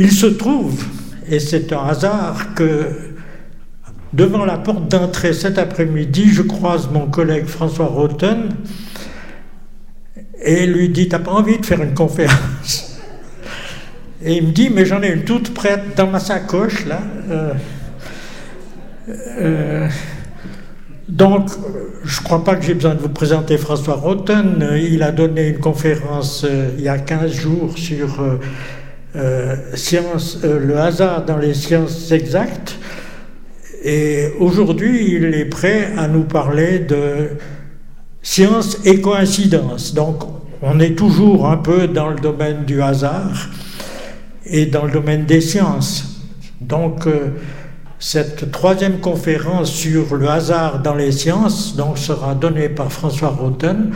Il se trouve, et c'est un hasard, que devant la porte d'entrée cet après-midi, je croise mon collègue François Roten et lui dit T'as pas envie de faire une conférence? Et il me dit Mais j'en ai une toute prête dans ma sacoche, là. Euh, euh, donc, je ne crois pas que j'ai besoin de vous présenter François Roten. Il a donné une conférence euh, il y a 15 jours sur euh, science, le hasard dans les sciences exactes. Et aujourd'hui, il est prêt à nous parler de science et coïncidence. Donc, on est toujours un peu dans le domaine du hasard et dans le domaine des sciences. Donc, cette troisième conférence sur le hasard dans les sciences donc, sera donnée par François Roten.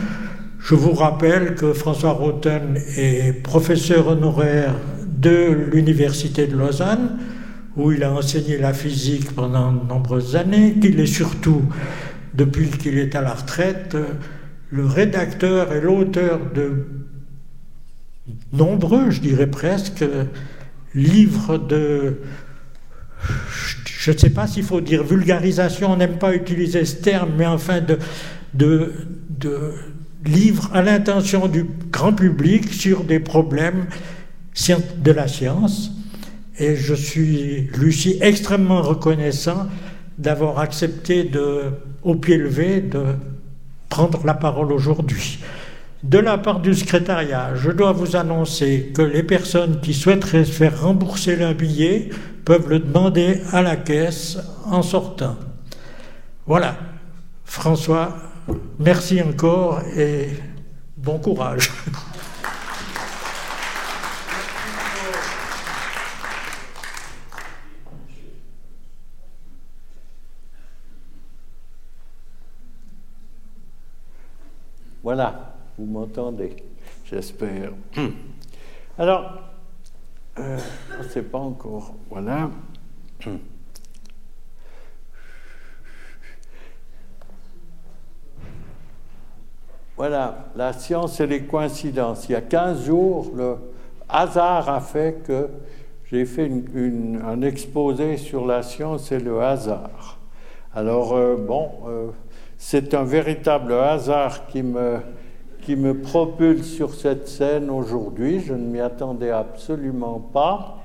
Je vous rappelle que François Roten est professeur honoraire de l'Université de Lausanne, où il a enseigné la physique pendant de nombreuses années, qu'il est surtout, depuis qu'il est à la retraite, le rédacteur et l'auteur de nombreux, je dirais presque, livres de je ne sais pas s'il faut dire vulgarisation, on n'aime pas utiliser ce terme, mais enfin de, de, de livres à l'intention du grand public sur des problèmes de la science. Et je suis, Lucie, extrêmement reconnaissant d'avoir accepté de, au pied levé de prendre la parole aujourd'hui. De la part du secrétariat, je dois vous annoncer que les personnes qui souhaiteraient se faire rembourser leur billet peuvent le demander à la caisse en sortant. Voilà. François, merci encore et bon courage. Voilà, vous m'entendez, j'espère. Alors, euh, on ne sait pas encore. Voilà. Voilà, la science et les coïncidences. Il y a 15 jours, le hasard a fait que j'ai fait un exposé sur la science et le hasard. Alors, euh, bon, euh, c'est un véritable hasard qui me qui me propulse sur cette scène aujourd'hui. Je ne m'y attendais absolument pas.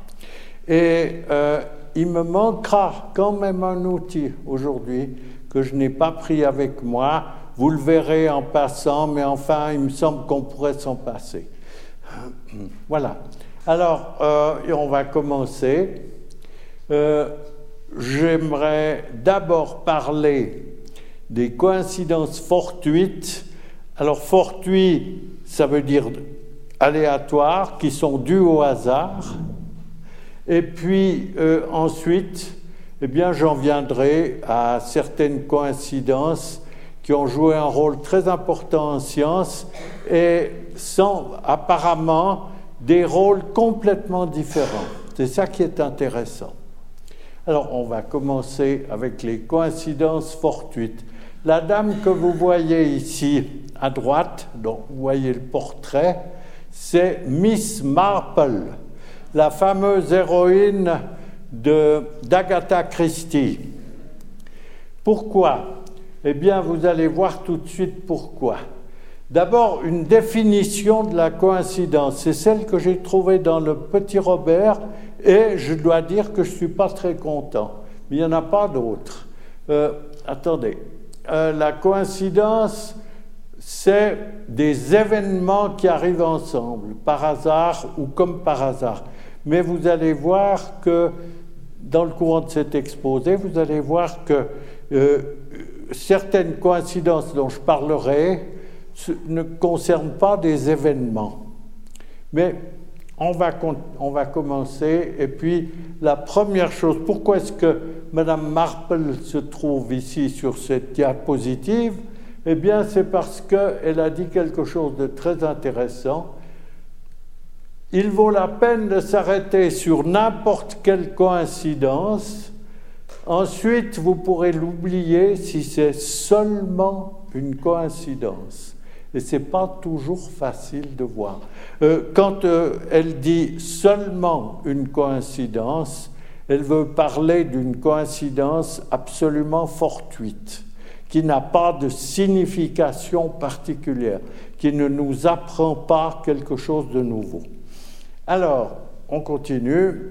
Et euh, il me manquera quand même un outil aujourd'hui que je n'ai pas pris avec moi. Vous le verrez en passant, mais enfin, il me semble qu'on pourrait s'en passer. Voilà. Alors, euh, on va commencer. Euh, j'aimerais d'abord parler des coïncidences fortuites alors fortuit, ça veut dire aléatoire, qui sont dus au hasard. Et puis euh, ensuite, eh bien, j'en viendrai à certaines coïncidences qui ont joué un rôle très important en science et sont apparemment des rôles complètement différents. C'est ça qui est intéressant. Alors, on va commencer avec les coïncidences fortuites. La dame que vous voyez ici, à droite, donc vous voyez le portrait, c'est Miss Marple, la fameuse héroïne d'Agatha Christie. Pourquoi? Eh bien, vous allez voir tout de suite pourquoi. D'abord, une définition de la coïncidence. C'est celle que j'ai trouvée dans le Petit Robert et je dois dire que je ne suis pas très content. Mais il n'y en a pas d'autres. Euh, attendez. Euh, la coïncidence, c'est des événements qui arrivent ensemble, par hasard ou comme par hasard. Mais vous allez voir que dans le courant de cet exposé, vous allez voir que euh, certaines coïncidences dont je parlerai ne concernent pas des événements. Mais on va, on va commencer. Et puis, la première chose, pourquoi est-ce que Mme Marple se trouve ici sur cette diapositive eh bien, c'est parce qu'elle a dit quelque chose de très intéressant. Il vaut la peine de s'arrêter sur n'importe quelle coïncidence. Ensuite, vous pourrez l'oublier si c'est seulement une coïncidence. Et ce n'est pas toujours facile de voir. Euh, quand euh, elle dit seulement une coïncidence, elle veut parler d'une coïncidence absolument fortuite, qui n'a pas de signification particulière, qui ne nous apprend pas quelque chose de nouveau. Alors, on continue.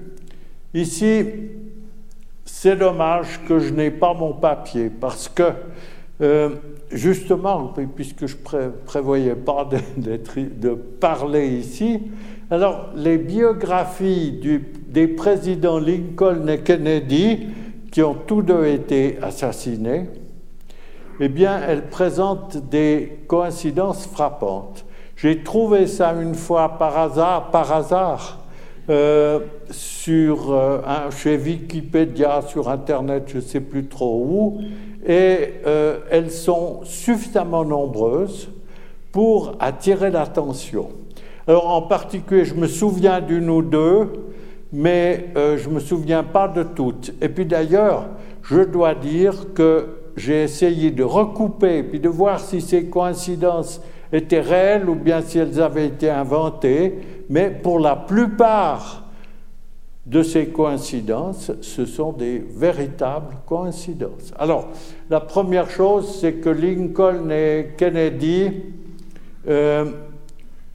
Ici, c'est dommage que je n'ai pas mon papier parce que, euh, justement, puisque je ne prévoyais pas de, parler ici, alors les biographies des présidents Lincoln et Kennedy, qui ont tous deux été assassinés, eh bien, elles présentent des coïncidences frappantes. J'ai trouvé ça une fois par hasard, par hasard euh, sur, euh, chez Wikipédia, sur Internet, je ne sais plus trop où, et euh, elles sont suffisamment nombreuses pour attirer l'attention. Alors en particulier, je me souviens d'une ou deux, mais je ne me souviens pas de toutes. Et puis d'ailleurs, je dois dire que j'ai essayé de recouper, puis de voir si ces coïncidences étaient réelles ou bien si elles avaient été inventées, mais pour la plupart de ces coïncidences, ce sont des véritables coïncidences. Alors, la première chose, c'est que Lincoln et Kennedy euh,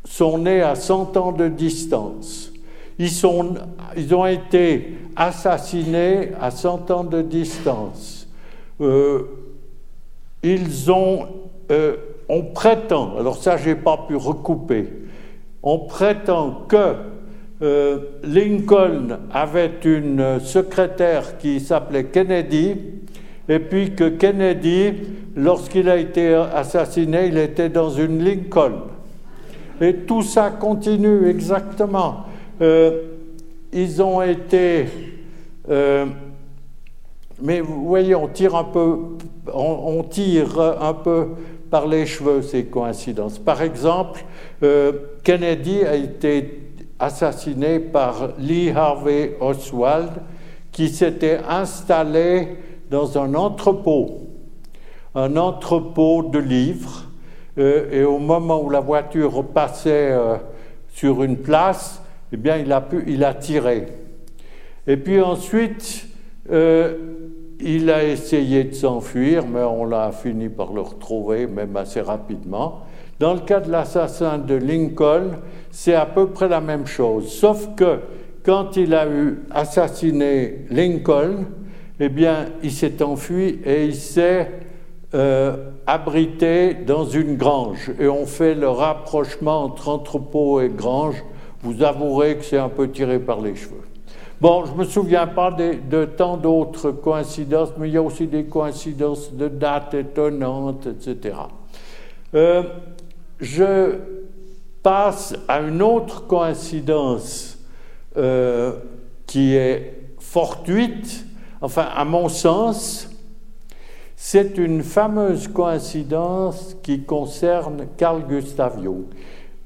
sont nés à 100 ans de distance. Ils, ont été assassinés à 100 ans de distance. Euh, ils ont euh, on prétend, alors ça j'ai pas pu recouper, on prétend que euh, Lincoln avait une secrétaire qui s'appelait Kennedy, et puis que Kennedy, lorsqu'il a été assassiné, il était dans une Lincoln. Et tout ça continue exactement. Euh, ils ont été... Euh, mais vous voyez, on tire un peu, on tire un peu par les cheveux ces coïncidences. Par exemple, euh, Kennedy a été assassiné par Lee Harvey Oswald qui s'était installé dans un entrepôt, un entrepôt de livres, et au moment où la voiture passait euh, sur une place, eh bien, il a, pu, il a tiré. Et puis ensuite, il a essayé de s'enfuir, mais on l'a fini par le retrouver, même assez rapidement. Dans le cas de l'assassin de Lincoln, c'est à peu près la même chose, sauf que quand il a eu assassiné Lincoln, eh bien, il s'est enfui et il s'est euh, abrité dans une grange. Et on fait le rapprochement entre entrepôt et grange. Vous avouerez que c'est un peu tiré par les cheveux. Bon, je ne me souviens pas de, tant d'autres coïncidences, mais il y a aussi des coïncidences de dates étonnantes, etc. Euh, je passe à une autre coïncidence euh, qui est fortuite, enfin à mon sens, c'est une fameuse coïncidence qui concerne Carl Gustav Jung.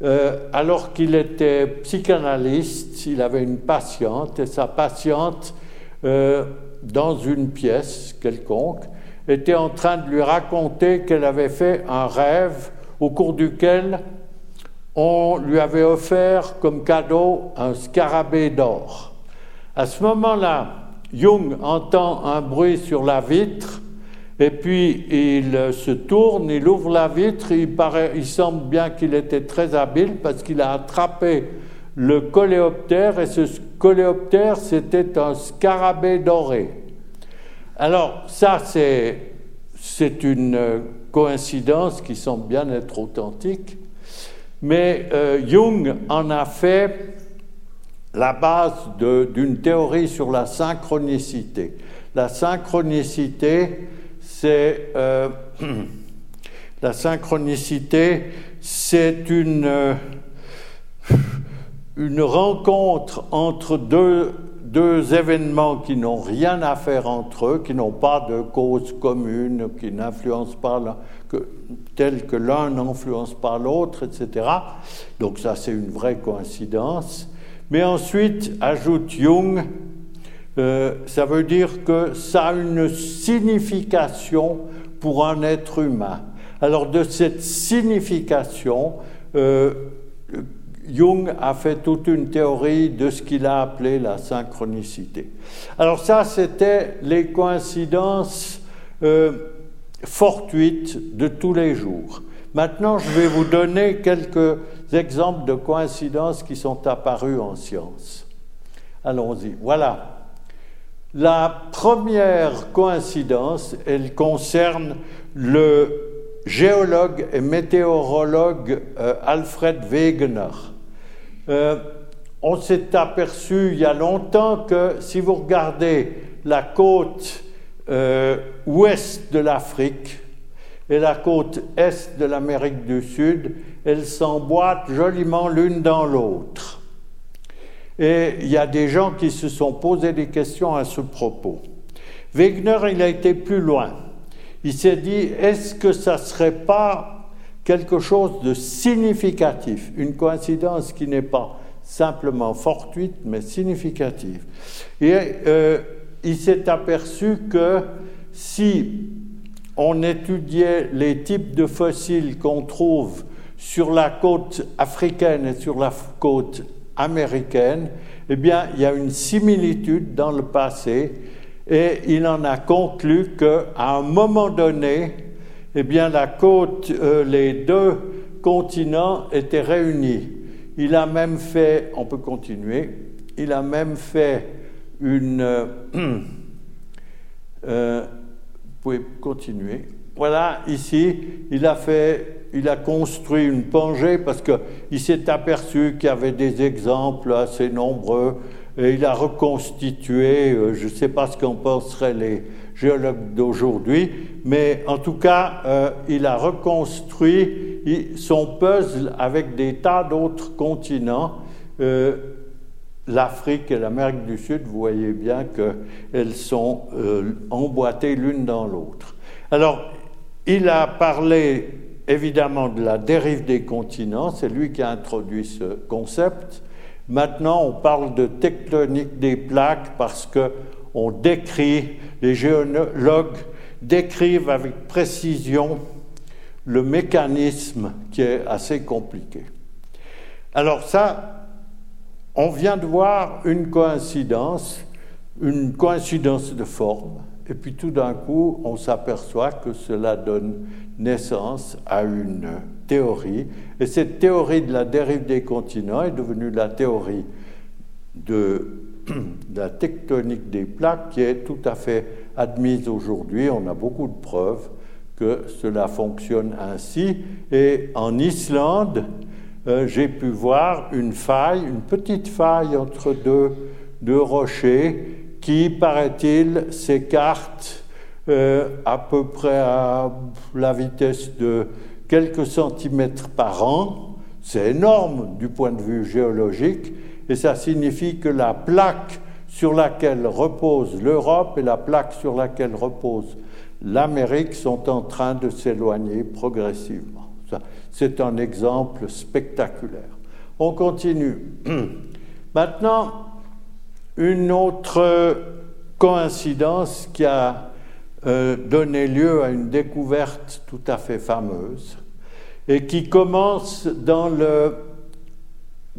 Euh, alors qu'il était psychanalyste, il avait une patiente, et sa patiente, euh, dans une pièce quelconque, était en train de lui raconter qu'elle avait fait un rêve au cours duquel on lui avait offert comme cadeau un scarabée d'or. À ce moment-là, Jung entend un bruit sur la vitre et puis il se tourne, il ouvre la vitre, il, paraît, il semble bien qu'il était très habile parce qu'il a attrapé le coléoptère et ce coléoptère c'était un scarabée doré. Alors ça c'est, une coïncidence qui semble bien être authentique, mais euh, Jung en a fait la base d'une théorie sur la synchronicité. La synchronicité, c'est euh, la synchronicité, c'est une, euh, une rencontre entre deux, deux événements qui n'ont rien à faire entre eux, qui n'ont pas de cause commune, qui n'influencent pas, tel que l'un n'influence pas l'autre, etc. Donc ça, c'est une vraie coïncidence. Mais ensuite, ajoute Jung, euh, ça veut dire que ça a une signification pour un être humain. Alors de cette signification, euh, Jung a fait toute une théorie de ce qu'il a appelé la synchronicité. Alors ça, c'était les coïncidences euh, fortuites de tous les jours. Maintenant, je vais vous donner quelques exemples de coïncidences qui sont apparues en science. Allons-y. Voilà. La première coïncidence, elle concerne le géologue et météorologue euh, Alfred Wegener. Euh, on s'est aperçu il y a longtemps que si vous regardez la côte euh, ouest de l'Afrique et la côte est de l'Amérique du Sud, elles s'emboîtent joliment l'une dans l'autre. Et il y a des gens qui se sont posé des questions à ce propos. Wegener, il a été plus loin. Il s'est dit, est-ce que ça ne serait pas quelque chose de significatif, une coïncidence qui n'est pas simplement fortuite, mais significative. Et euh, il s'est aperçu que si on étudiait les types de fossiles qu'on trouve sur la côte africaine et sur la côte américaine, eh bien, il y a une similitude dans le passé et il en a conclu qu'à un moment donné, eh bien, la côte, euh, les deux continents étaient réunis. Il a même fait, on peut continuer, il a même fait une... Euh, euh, vous pouvez continuer. Voilà, ici, il a fait, il a construit une plongée parce qu'il s'est aperçu qu'il y avait des exemples assez nombreux et il a reconstitué, euh, je ne sais pas ce qu'en penseraient les géologues d'aujourd'hui, mais en tout cas, euh, il a reconstruit son puzzle avec des tas d'autres continents. Euh, L'Afrique et l'Amérique du Sud, vous voyez bien qu'elles sont emboîtées l'une dans l'autre. Alors, il a parlé évidemment de la dérive des continents, c'est lui qui a introduit ce concept. Maintenant, on parle de tectonique des plaques parce que on décrit, les géologues décrivent avec précision le mécanisme qui est assez compliqué. Alors ça, on vient de voir une coïncidence, une coïncidence de forme, et puis tout d'un coup, on s'aperçoit que cela donne naissance à une théorie. Et cette théorie de la dérive des continents est devenue la théorie de, la tectonique des plaques qui est tout à fait admise aujourd'hui. On a beaucoup de preuves que cela fonctionne ainsi. Et en Islande, euh, j'ai pu voir une faille, une petite faille entre deux, deux rochers qui, paraît-il, s'écarte euh, à peu près à la vitesse de quelques centimètres par an. C'est énorme du point de vue géologique et ça signifie que la plaque sur laquelle repose l'Europe et la plaque sur laquelle repose l'Amérique sont en train de s'éloigner progressivement. C'est un exemple spectaculaire. On continue. Maintenant, une autre coïncidence qui a euh, donné lieu à une découverte tout à fait fameuse et qui commence dans, le,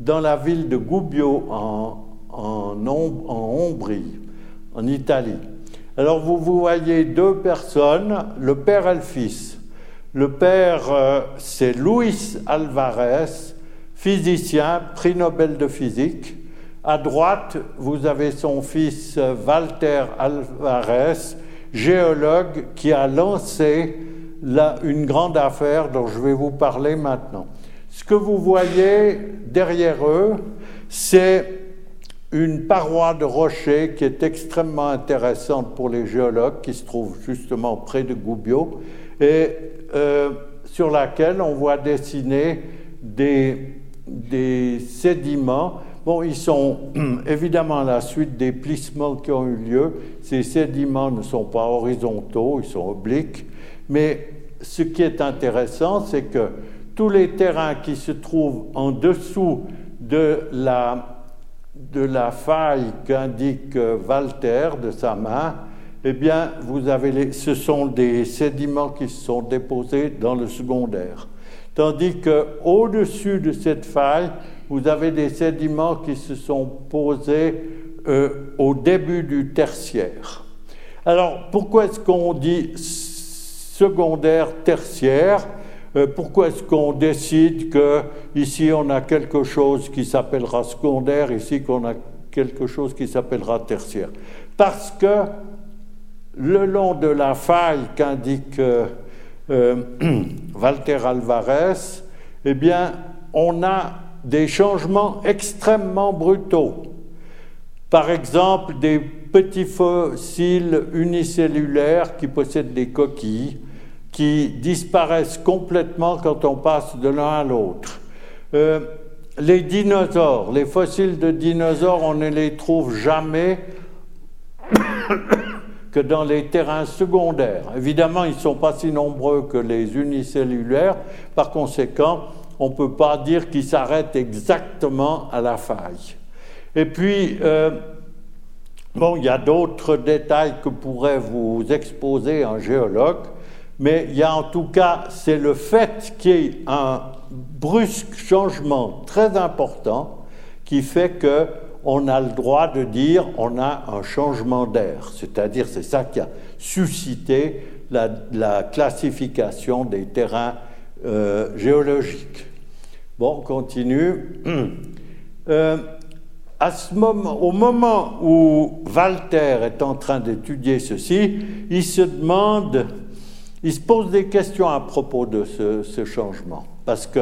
la ville de Gubbio en, en, en Ombrie, en Italie. Alors vous, vous voyez deux personnes, le père et le fils. Le père, euh, c'est Luis Alvarez, physicien, prix Nobel de physique, à droite, vous avez son fils Walter Alvarez, géologue, qui a lancé une grande affaire dont je vais vous parler maintenant. Ce que vous voyez derrière eux, c'est une paroi de rocher qui est extrêmement intéressante pour les géologues, qui se trouve justement près de Gubbio, et euh, sur laquelle on voit dessiner des, des sédiments Bon, ils sont évidemment à la suite des plissements qui ont eu lieu. Ces sédiments ne sont pas horizontaux, ils sont obliques. Mais ce qui est intéressant, c'est que tous les terrains qui se trouvent en dessous de la, de la faille qu'indique Walter de sa main, eh bien, vous avez ce sont des sédiments qui se sont déposés dans le secondaire. Tandis qu'au-dessus de cette faille, vous avez des sédiments qui se sont posés euh, au début du tertiaire. Alors, pourquoi est-ce qu'on dit secondaire, tertiaire? Euh, Pourquoi est-ce qu'on décide que ici on a quelque chose qui s'appellera secondaire, ici qu'on a quelque chose qui s'appellera tertiaire? Parce que le long de la faille qu'indique euh, euh, Walter Alvarez, eh bien, on a des changements extrêmement brutaux. Par exemple, des petits fossiles unicellulaires qui possèdent des coquilles, qui disparaissent complètement quand on passe de l'un à l'autre. Euh, les dinosaures, les fossiles de dinosaures, on ne les trouve jamais que dans les terrains secondaires. Évidemment, ils ne sont pas si nombreux que les unicellulaires, par conséquent, on ne peut pas dire qu'ils s'arrêtent exactement à la faille. Et puis, euh, bon, il y a d'autres détails que pourrait vous exposer un géologue, mais il y a en tout cas, c'est le fait qu'il y ait un brusque changement très important qui fait que on a le droit de dire on a un changement d'air. C'est-à-dire, c'est ça qui a suscité la, classification des terrains euh, géologiques. Bon, on continue. Euh, à ce moment, au moment où Walter est en train d'étudier ceci, il se demande, il se pose des questions à propos de ce, ce changement. Parce que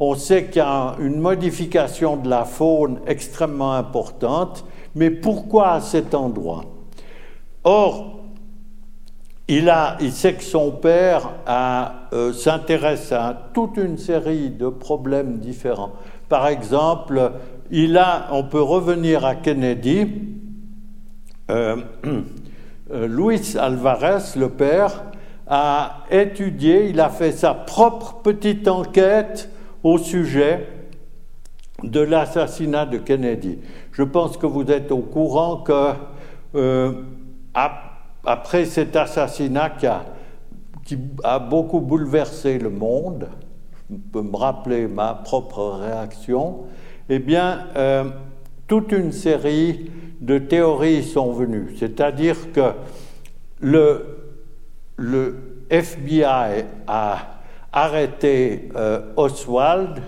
on sait qu'il y a une modification de la faune extrêmement importante, mais pourquoi à cet endroit? Or, il, sait que son père euh, s'intéresse à toute une série de problèmes différents. Par exemple, il a, on peut revenir à Kennedy. Euh, euh, Luis Alvarez, le père, a étudié, il a fait sa propre petite enquête au sujet de l'assassinat de Kennedy. Je pense que vous êtes au courant que euh, après cet assassinat qui a, beaucoup bouleversé le monde, je peux me rappeler ma propre réaction, eh bien, euh, toute une série de théories sont venues. C'est-à-dire que le FBI a arrêté euh, Oswald,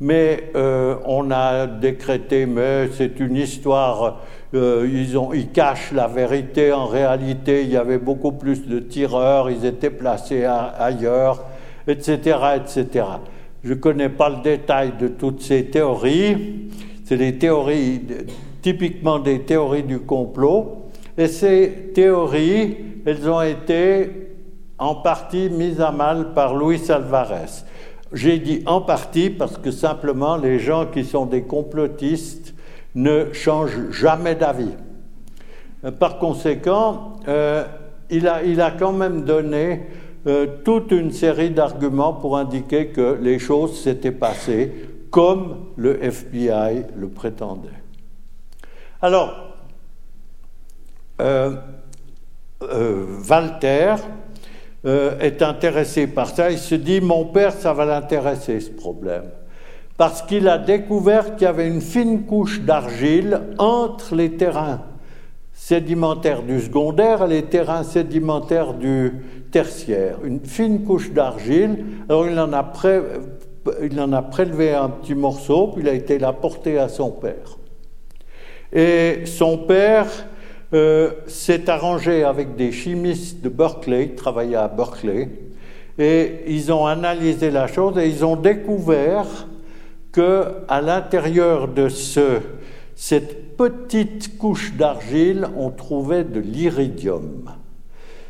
mais euh, on a décrété, mais c'est une histoire, euh, ils, ont, ils cachent la vérité, en réalité il y avait beaucoup plus de tireurs, ils étaient placés ailleurs, etc., etc. Je ne connais pas le détail de toutes ces théories, c'est des théories, typiquement des théories du complot, et ces théories, elles ont été en partie mise à mal par Luis Alvarez. J'ai dit en partie parce que simplement les gens qui sont des complotistes ne changent jamais d'avis. Euh, par conséquent, euh, il, a, il, a, quand même donné euh, toute une série d'arguments pour indiquer que les choses s'étaient passées comme le FBI le prétendait. Alors, Walter, euh, est intéressé par ça, il se dit mon père, ça va l'intéresser ce problème. Parce qu'il a découvert qu'il y avait une fine couche d'argile entre les terrains sédimentaires du secondaire et les terrains sédimentaires du tertiaire. Une fine couche d'argile. Alors il en, a il en a prélevé un petit morceau, puis il a été l'apporter à son père. Et son père euh, s'est arrangé avec des chimistes de Berkeley, qui travaillaient à Berkeley, et ils ont analysé la chose et ils ont découvert que à l'intérieur de ce, cette petite couche d'argile, on trouvait de l'iridium.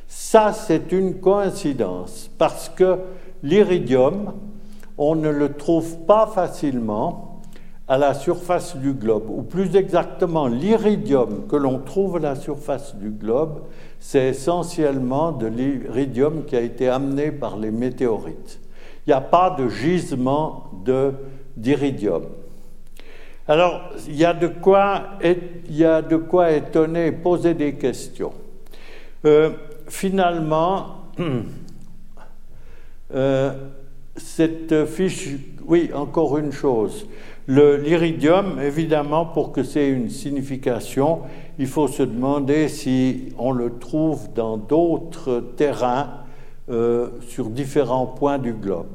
Ça, c'est une coïncidence parce que l'iridium, on ne le trouve pas facilement à la surface du globe, ou plus exactement l'iridium que l'on trouve à la surface du globe, c'est essentiellement de l'iridium qui a été amené par les météorites. Il n'y a pas de gisement d'iridium. Alors, il y, a de quoi, il y a de quoi étonner, poser des questions. finalement, cette fiche, oui, encore une chose. L'iridium, évidemment, pour que c'est une signification, il faut se demander si on le trouve dans d'autres terrains euh, sur différents points du globe.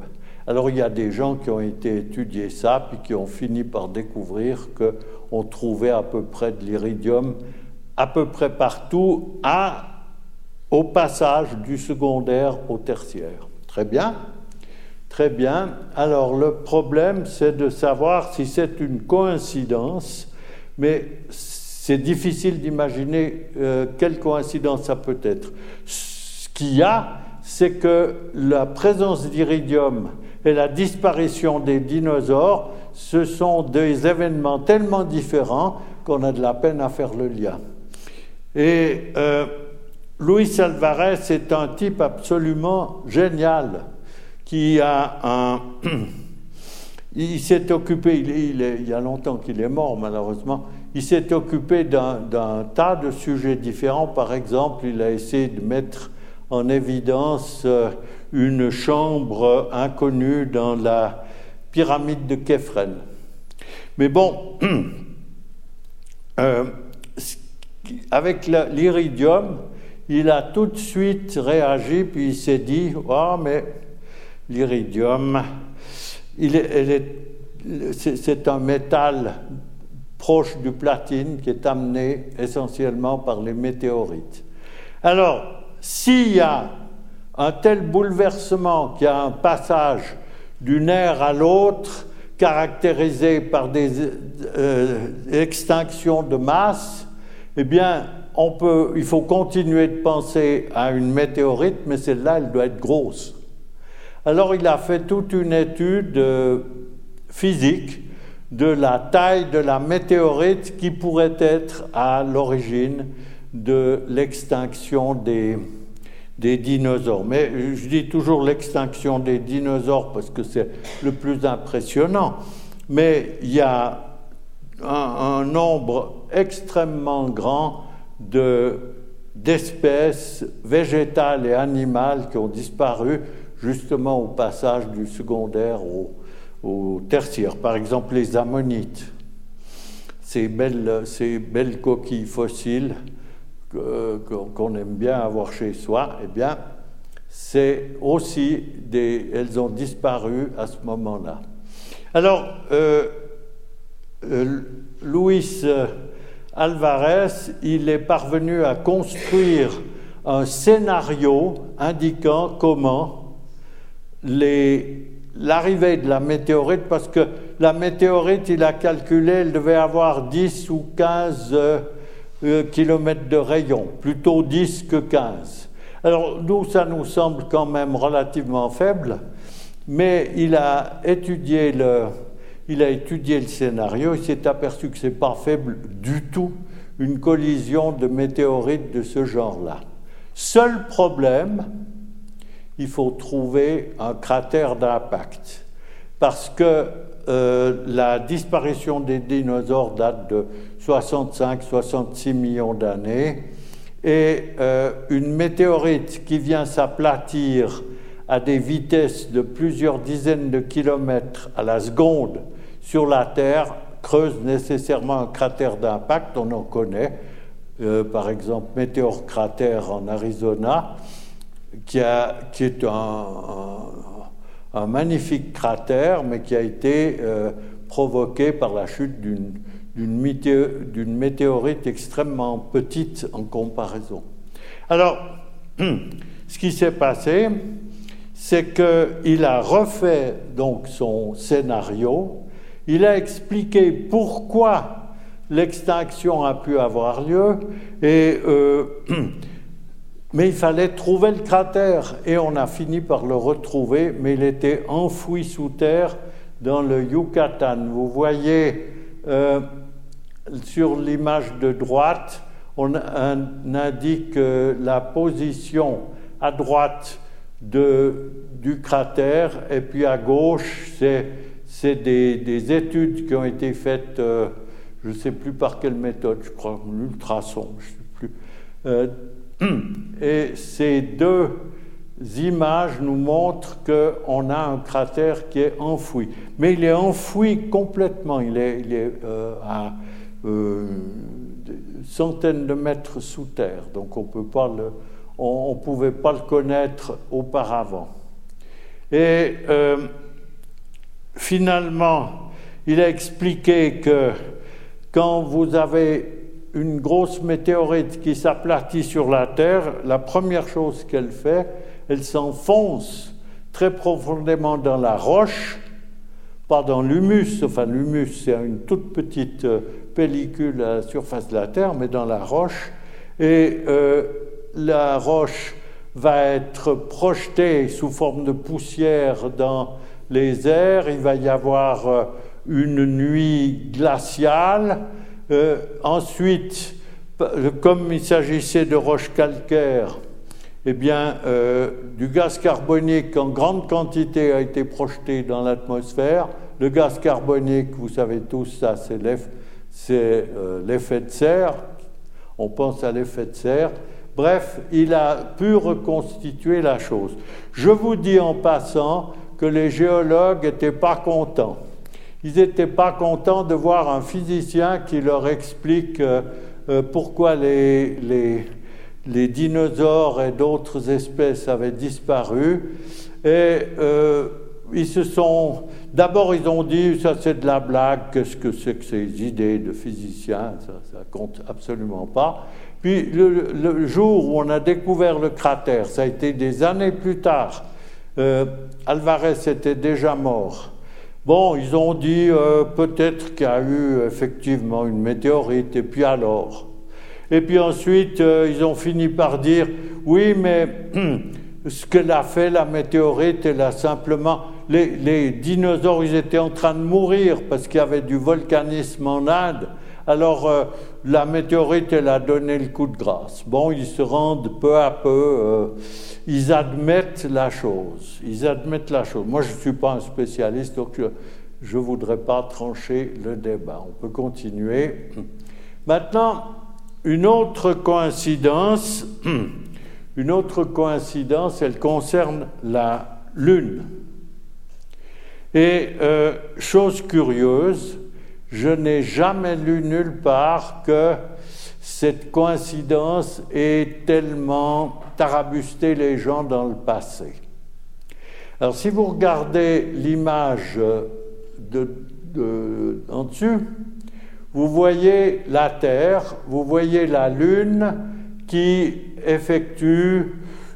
Alors il y a des gens qui ont été étudier ça, puis qui ont fini par découvrir qu'on trouvait à peu près de l'iridium à peu près partout, à, au passage du secondaire au tertiaire. Très bien. Très bien. Alors le problème, c'est de savoir si c'est une coïncidence, mais c'est difficile d'imaginer euh, quelle coïncidence ça peut être. Ce qu'il y a, c'est que la présence d'iridium et la disparition des dinosaures, ce sont des événements tellement différents qu'on a de la peine à faire le lien. Et euh, Luis Alvarez est un type absolument génial qui a un... il s'est occupé, il, y a longtemps qu'il est mort malheureusement, il s'est occupé d'un tas de sujets différents. Par exemple, il a essayé de mettre en évidence euh, une chambre inconnue dans la pyramide de Kefren. Mais bon, euh, avec l'iridium, il a tout de suite réagi, puis il s'est dit, oh, mais l'iridium, c'est un métal proche du platine qui est amené essentiellement par les météorites. Alors, s'il y a un tel bouleversement, qu'il y a un passage d'une ère à l'autre caractérisé par des euh, extinctions de masse, eh bien, il faut continuer de penser à une météorite, mais celle-là, elle doit être grosse. Alors il a fait toute une étude euh, physique de la taille de la météorite qui pourrait être à l'origine de l'extinction des, dinosaures. Mais je dis toujours l'extinction des dinosaures parce que c'est le plus impressionnant. Mais il y a un nombre extrêmement grand d'espèces végétales et animales qui ont disparu justement au passage du secondaire au, tertiaire. Par exemple, les ammonites, ces belles, ces coquilles fossiles qu'on aime bien avoir chez soi, eh bien, c'est aussi des, elles ont disparu à ce moment-là. Alors, euh, euh Luis Alvarez, il est parvenu à construire un scénario indiquant comment l'arrivée de la météorite, parce que la météorite, il a calculé, elle devait avoir 10 ou 15 euh, euh, kilomètres de rayon, plutôt 10 que 15. Alors nous, ça nous semble quand même relativement faible, mais il a étudié le, il a étudié le scénario, il s'est aperçu que ce n'est pas faible du tout une collision de météorites de ce genre-là. Seul problème, il faut trouver un cratère d'impact. Parce que euh, la disparition des dinosaures date de 65-66 millions d'années. Et euh, une météorite qui vient s'aplatir à des vitesses de plusieurs dizaines de kilomètres à la seconde sur la Terre creuse nécessairement un cratère d'impact, on en connaît, euh, par exemple Météor Cratère en Arizona, qui, est un, magnifique cratère, mais qui a été euh, provoqué par la chute d'une météorite extrêmement petite en comparaison. Alors, ce qui s'est passé, c'est qu'il a refait donc son scénario, il a expliqué pourquoi l'extinction a pu avoir lieu et euh, Mais il fallait trouver le cratère. Et on a fini par le retrouver, mais il était enfoui sous terre dans le Yucatan. Vous voyez euh, sur l'image de droite, on indique euh, la position à droite de, du cratère. Et puis à gauche, c'est des, études qui ont été faites, euh, je ne sais plus par quelle méthode, je crois l'ultrason, je ne sais plus Et ces deux images nous montrent qu'on a un cratère qui est enfoui. Mais il est enfoui complètement. Il est, euh, à euh, centaines de mètres sous terre. Donc on ne pouvait pas le connaître auparavant. Et euh, finalement, il a expliqué que quand vous avez une grosse météorite qui s'aplatit sur la Terre, la première chose qu'elle fait, elle s'enfonce très profondément dans la roche, pas dans l'humus, enfin l'humus c'est une toute petite euh, pellicule à la surface de la Terre, mais dans la roche, et euh, la roche va être projetée sous forme de poussière dans les airs, il va y avoir euh, une nuit glaciale, ensuite, comme il s'agissait de roches calcaires, eh bien, euh, du gaz carbonique en grande quantité a été projeté dans l'atmosphère. Le gaz carbonique, vous savez tous, ça, c'est euh, l'effet de serre. On pense à l'effet de serre. Bref, il a pu reconstituer la chose. Je vous dis en passant que les géologues n'étaient pas contents. Ils n'étaient pas contents de voir un physicien qui leur explique euh, pourquoi les, dinosaures et d'autres espèces avaient disparu. Et euh, ils se sont. D'abord, ils ont dit ça c'est de la blague, qu'est-ce que c'est que ces idées de physiciens, ça, ça compte absolument pas. Puis le, jour où on a découvert le cratère, ça a été des années plus tard, euh, Alvarez était déjà mort. Bon, ils ont dit euh, peut-être qu'il y a eu effectivement une météorite, et puis alors? Et puis ensuite, euh, ils ont fini par dire, oui, mais ce que l'a fait la météorite, elle a simplement... Les, dinosaures, ils étaient en train de mourir parce qu'il y avait du volcanisme en Inde. Alors, euh, la météorite, elle a donné le coup de grâce. Bon, ils se rendent peu à peu, euh, ils admettent la chose. Ils admettent la chose. Moi, je ne suis pas un spécialiste, donc je ne voudrais pas trancher le débat. On peut continuer. Maintenant, une autre coïncidence, une autre coïncidence, elle concerne la Lune. Et euh, chose curieuse, je n'ai jamais lu nulle part que cette coïncidence ait tellement tarabusté les gens dans le passé. Alors si vous regardez l'image de, en dessus, vous voyez la Terre, vous voyez la Lune qui effectue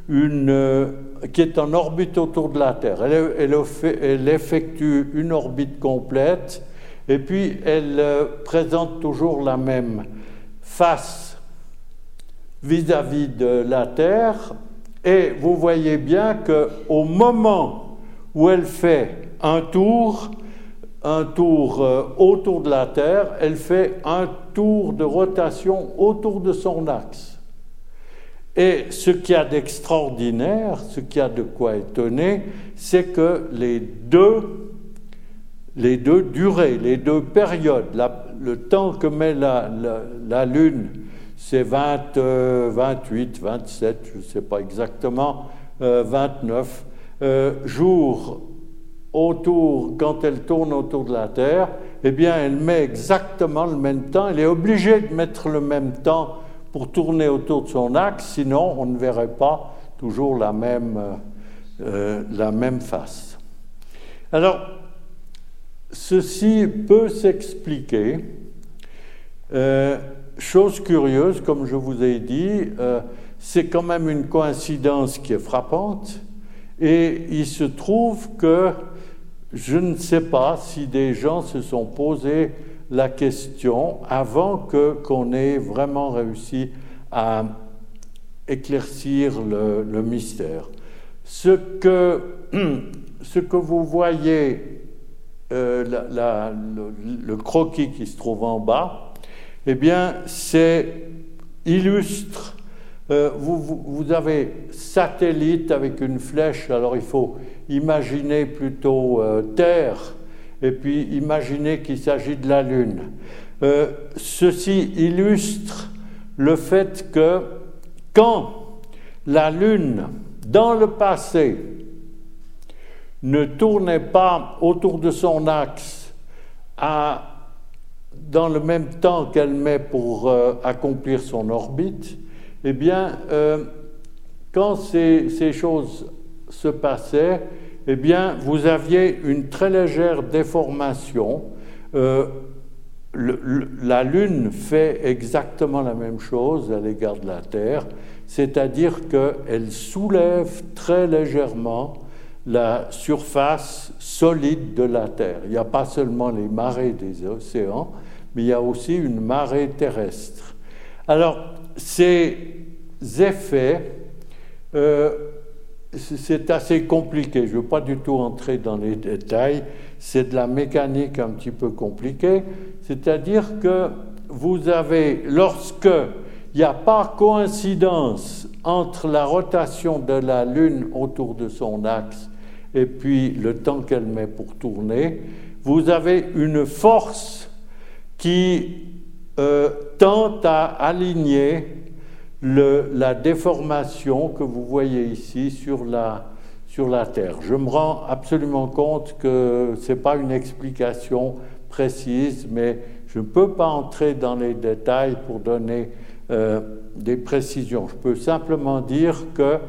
une, qui est en orbite autour de la Terre. Elle, effectue une orbite complète et puis elle euh, présente toujours la même face vis-à-vis de la Terre. Et vous voyez bien qu'au moment où elle fait un tour, un tour euh, autour de la Terre, elle fait un tour de rotation autour de son axe. Et ce qu'il y a d'extraordinaire, ce qu'il y a de quoi étonner, c'est que les deux, les deux durées, les deux périodes, le temps que met la, Lune, c'est 20, 28, 27, je ne sais pas exactement, 29 euh, euh, jours autour, quand elle tourne autour de la Terre, eh bien, elle met exactement le même temps. Elle est obligée de mettre le même temps pour tourner autour de son axe, sinon on ne verrait pas toujours la même, euh, la même face. Alors, ceci peut s'expliquer. Euh, chose curieuse, comme je vous ai dit, euh, c'est quand même une coïncidence qui est frappante. Et il se trouve que je ne sais pas si des gens se sont posés la question avant qu'on ait vraiment réussi à éclaircir le, mystère. Ce que, ce que vous voyez, euh, le, croquis qui se trouve en bas, eh bien, c'est illustre. Euh, vous, avez satellite avec une flèche, alors il faut imaginez plutôt euh, Terre, et puis imaginez qu'il s'agit de la Lune. Ceci illustre le fait que quand la Lune, dans le passé, ne tournait pas autour de son axe dans le même temps qu'elle met pour euh, accomplir son orbite, eh bien, euh, quand ces, choses se passaient, eh bien, vous aviez une très légère déformation. Euh, la Lune fait exactement la même chose à l'égard de la Terre, c'est-à-dire qu'elle soulève très légèrement la surface solide de la Terre. Il n'y a pas seulement les marées des océans, mais il y a aussi une marée terrestre. Alors, ces effets, euh, c'est assez compliqué. Je ne veux pas du tout entrer dans les détails. C'est de la mécanique un petit peu compliquée. C'est-à-dire que vous avez, lorsque il n'y a pas coïncidence entre la rotation de la Lune autour de son axe et puis le temps qu'elle met pour tourner, vous avez une force qui euh, tente à aligner la déformation que vous voyez ici sur la, sur la Terre. Je me rends absolument compte que ce n'est pas une explication précise, mais je ne peux pas entrer dans les détails pour donner euh, des précisions. Je peux simplement dire que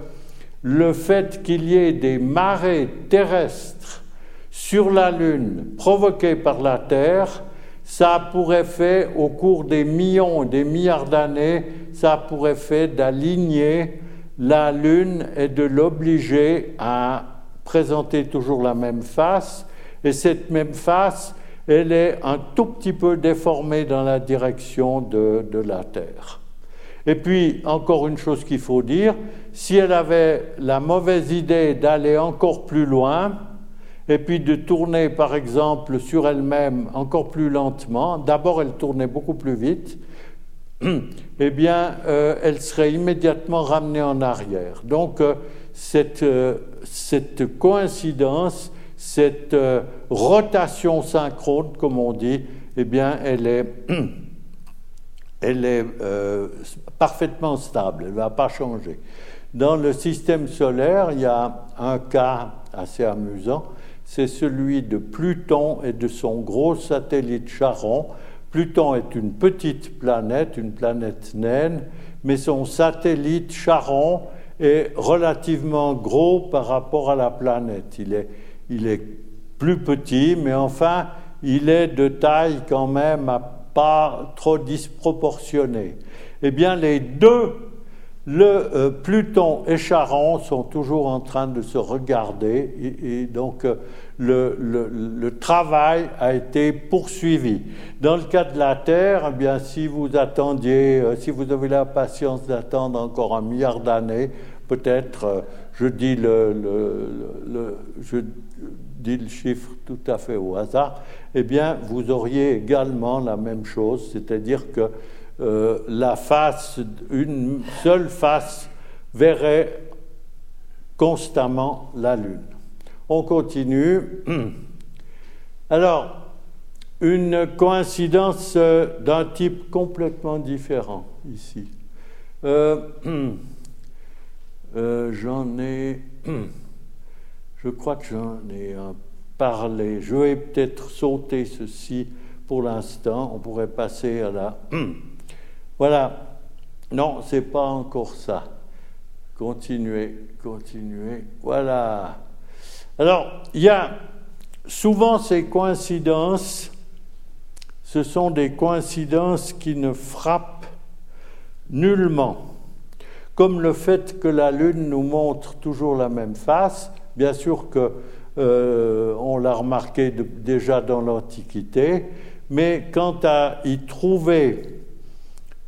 le fait qu'il y ait des marées terrestres sur la Lune provoquées par la Terre, ça pourrait faire, au cours des millions, des milliards d'années, ça pourrait faire d'aligner la Lune et de l'obliger à présenter toujours la même face. Et cette même face, elle est un tout petit peu déformée dans la direction de, de la Terre. Et puis, encore une chose qu'il faut dire, si elle avait la mauvaise idée d'aller encore plus loin, et puis de tourner par exemple sur elle-même encore plus lentement, d'abord elle tournait beaucoup plus vite, eh bien euh, elle serait immédiatement ramenée en arrière. Donc euh, cette, euh, cette, coïncidence, cette rotation synchrone, comme on dit, eh bien elle est, elle est parfaitement stable, elle ne va pas changer. Dans le système solaire, il y a un cas assez amusant, c'est celui de Pluton et de son gros satellite Charon. Pluton est une petite planète, une planète naine, mais son satellite Charon est relativement gros par rapport à la planète. Il est, il est plus petit, mais enfin, il est de taille quand même pas trop disproportionnée. Eh bien, les deux le euh, Pluton et Charon sont toujours en train de se regarder et, donc euh, le, travail a été poursuivi. Dans le cas de la Terre, eh bien, si vous attendiez, euh, si vous avez la patience d'attendre encore un milliard d'années, peut-être, je dis le, le chiffre tout à fait au hasard, eh bien, vous auriez également la même chose, c'est-à-dire que euh, la face, une seule face verrait constamment la Lune. On continue. Alors, une coïncidence d'un type complètement différent ici. Euh, euh, j'en ai, je crois que j'en ai parlé. Je vais peut-être sauter ceci pour l'instant. On pourrait passer à la Voilà. Non, c'est pas encore ça. Continuez, continuez. Voilà. Alors, il y a souvent ces coïncidences, ce sont des coïncidences qui ne frappent nullement. Comme le fait que la Lune nous montre toujours la même face, bien sûr que euh, on l'a remarqué déjà dans l'Antiquité, mais quant à y trouver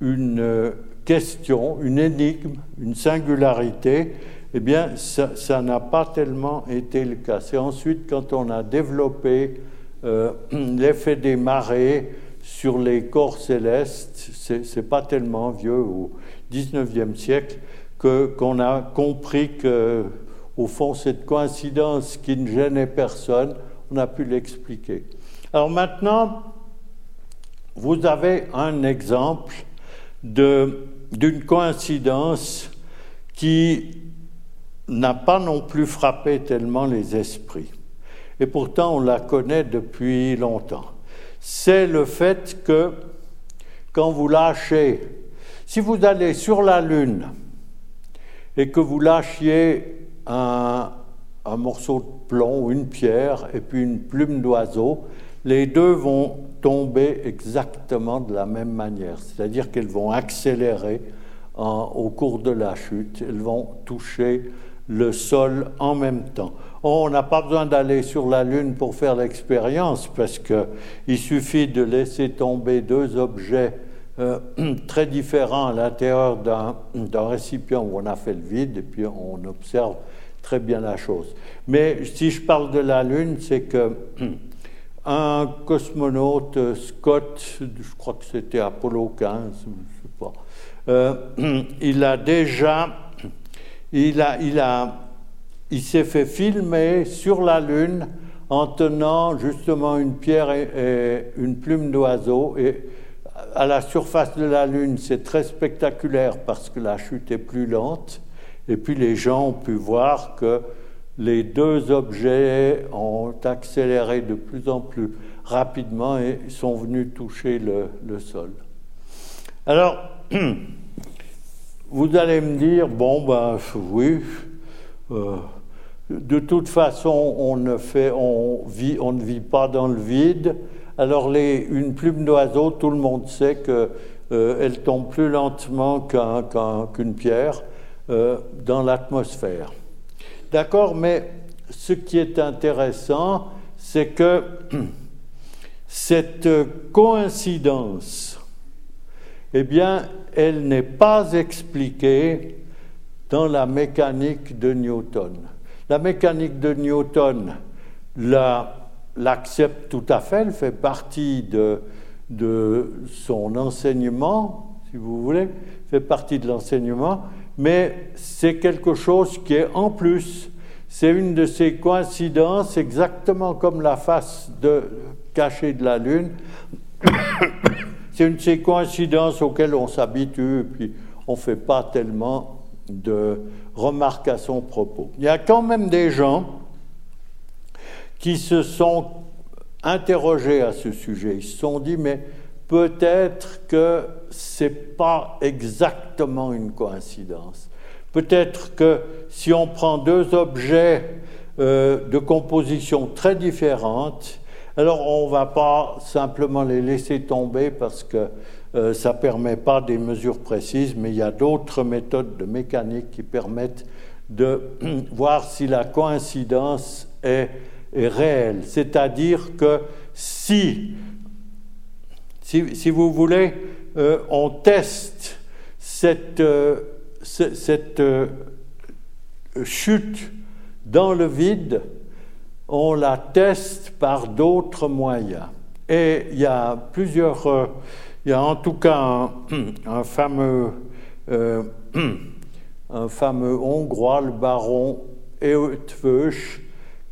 une euh, question, une énigme, une singularité, eh bien, ça n'a pas tellement été le cas. C'est ensuite quand on a développé euh, l'effet des marées sur les corps célestes, c'est pas tellement vieux, au XIXe siècle, qu'on a compris que, au fond, cette coïncidence qui ne gênait personne, on a pu l'expliquer. Alors maintenant, vous avez un exemple d'une coïncidence qui n'a pas non plus frappé tellement les esprits. Et pourtant, on la connaît depuis longtemps. C'est le fait que quand vous lâchez, si vous allez sur la Lune et que vous lâchiez un, morceau de plomb une pierre et puis une plume d'oiseau, les deux vont tomber exactement de la même manière, c'est-à-dire qu'elles vont accélérer au cours de la chute, elles vont toucher le sol en même temps. On n'a pas besoin d'aller sur la Lune pour faire l'expérience parce qu'il suffit de laisser tomber deux objets euh, très différents à l'intérieur d'un récipient où on a fait le vide et puis on observe très bien la chose. Mais si je parle de la Lune, c'est que un cosmonaute Scott, je crois que c'était Apollo 15, je sais pas, euh, il a déjà il, a, il, a, il s'est fait filmer sur la Lune en tenant justement une pierre et, une plume d'oiseau. Et à la surface de la Lune, c'est très spectaculaire parce que la chute est plus lente. Et puis les gens ont pu voir que les deux objets ont accéléré de plus en plus rapidement et sont venus toucher le, sol. Alors, Vous allez me dire, bon, ben oui, euh, de toute façon, on ne, vit, pas dans le vide. Alors, une plume d'oiseau, tout le monde sait qu'elle euh, tombe plus lentement qu'une pierre euh, dans l'atmosphère. D'accord Mais ce qui est intéressant, c'est que cette coïncidence, eh bien, elle n'est pas expliquée dans la mécanique de Newton. La mécanique de Newton l'accepte tout à fait, elle fait partie de, de son enseignement, si vous voulez, fait partie de l'enseignement, mais c'est quelque chose qui est en plus. C'est une de ces coïncidences, exactement comme la face de, cachée de la Lune. C'est une de ces coïncidences auxquelles on s'habitue, puis on ne fait pas tellement de remarques à son propos. Il y a quand même des gens qui se sont interrogés à ce sujet. Ils se sont dit, mais peut-être que ce n'est pas exactement une coïncidence. Peut-être que si on prend deux objets euh, de composition très différentes, alors on ne va pas simplement les laisser tomber parce que euh, ça ne permet pas des mesures précises, mais il y a d'autres méthodes de mécanique qui permettent de voir si la coïncidence est, réelle. C'est-à-dire que si, si, vous voulez, euh, on teste cette, euh, cette chute dans le vide, on la teste par d'autres moyens. Et il y a plusieurs, euh, il y a en tout cas un, fameux, euh, un fameux Hongrois, le baron Eötvös,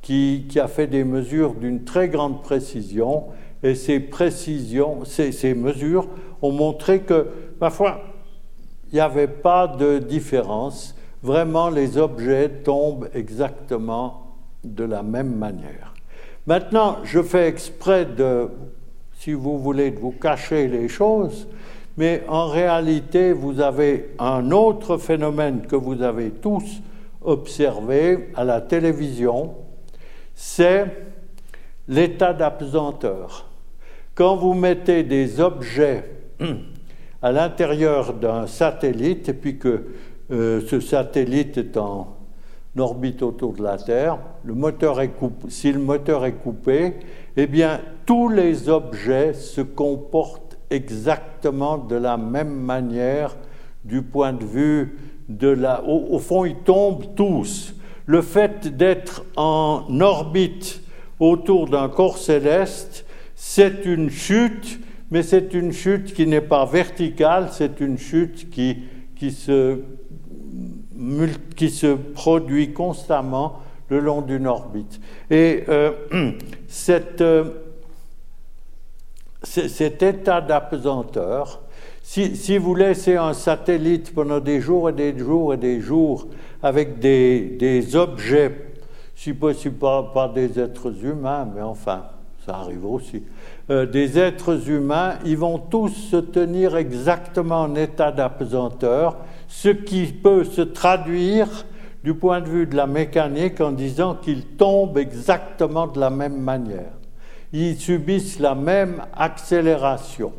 qui, qui, a fait des mesures d'une très grande précision, et ces précisions, ces, mesures ont montré que, ma il n'y avait pas de différence. Vraiment, les objets tombent exactement de la même manière. Maintenant, je fais exprès de, si vous voulez, de vous cacher les choses, mais en réalité, vous avez un autre phénomène que vous avez tous observé à la télévision, c'est l'état d'apesanteur. Quand vous mettez des objets à l'intérieur d'un satellite, et puis que euh, ce satellite est en orbite autour de la Terre, le moteur est coupé, si le moteur est coupé, eh bien tous les objets se comportent exactement de la même manière du point de vue de la... Au, fond, ils tombent tous. Le fait d'être en orbite autour d'un corps céleste, c'est une chute, mais c'est une chute qui n'est pas verticale, c'est une chute qui, qui se qui se produit constamment le long d'une orbite. Et euh, euh, cet état d'apesanteur, si, vous laissez un satellite pendant des jours et des jours et des jours avec des, objets, si possible pas, pas, des êtres humains, mais enfin, ça arrive aussi, euh, des êtres humains, ils vont tous se tenir exactement en état d'apesanteur, ce qui peut se traduire du point de vue de la mécanique en disant qu'ils tombent exactement de la même manière. Ils subissent la même accélération.